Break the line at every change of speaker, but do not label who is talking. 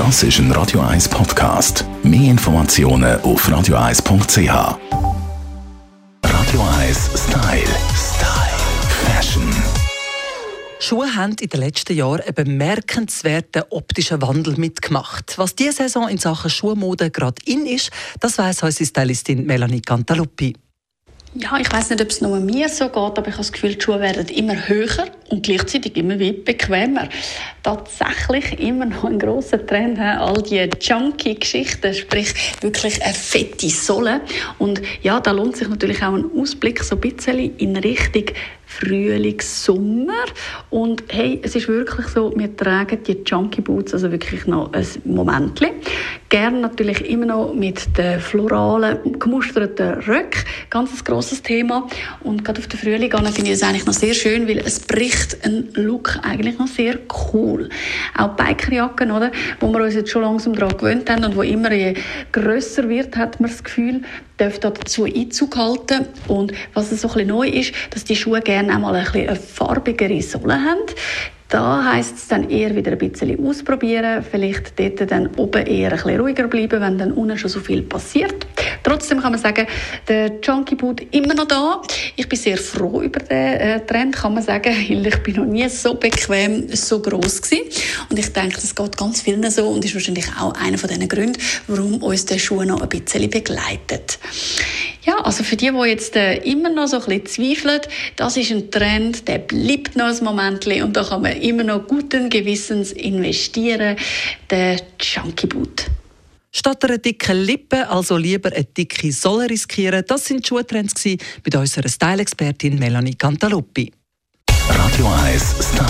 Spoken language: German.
Das ist ein Radio 1 Podcast. Mehr Informationen auf radio1.ch. Radio 1 Style. Style. Fashion.
Schuhe haben in den letzten Jahren einen bemerkenswerten optischen Wandel mitgemacht. Was diese Saison in Sachen Schuhmode gerade in ist, das weiss unsere Stylistin Melanie Cantaluppi.
Ja, ich weiß nicht, ob es nur mir so geht, aber ich habe das Gefühl, die Schuhe werden immer höher und gleichzeitig immer wieder bequemer. Tatsächlich immer noch ein großer Trend, all die Junkie-Geschichten, sprich wirklich eine fette Sohle. Und ja, da lohnt sich natürlich auch ein Ausblick so ein bisschen in Richtung Frühling, Sommer. Und hey, es ist wirklich so, wir tragen die Junkie Boots also wirklich noch ein Moment. Gerne natürlich immer noch mit den floralen, gemusterten Röcken. Ganz ein grosses Thema. Und gerade auf den Frühling finde ich es eigentlich noch sehr schön, weil es bricht einen Look eigentlich noch sehr cool. Auch Bikerjacken, oder? Wo wir uns jetzt schon langsam daran gewöhnt haben und wo immer je grösser wird, hat man das Gefühl, darf dazu Einzug halten. Und was so ein bisschen neu ist, dass die Schuhe gerne auch mal ein bisschen eine farbigere Sohle haben. Da heisst es dann eher wieder ein bisschen ausprobieren, vielleicht dort dann oben eher ein bisschen ruhiger bleiben, wenn dann unten schon so viel passiert. Trotzdem kann man sagen, der Junkie Boot immer noch da. Ich bin sehr froh über den äh, Trend, kann man sagen, weil ich bin noch nie so bequem, so groß gewesen. Und ich denke, das geht ganz vielen so und ist wahrscheinlich auch einer von den Gründen, warum uns der Schuh noch ein bisschen begleitet. Ja, also für die, die jetzt äh, immer noch so ein bisschen zweifeln, das ist ein Trend, der bleibt noch ein Moment und da kann man immer noch guten Gewissens investieren, der Chunky Boot.
Statt einer dicken Lippe also lieber eine dicke Sohle riskieren, das sind die Schuhtrends bei unserer Style-Expertin Melanie Cantaluppi.
Radio 1 Style.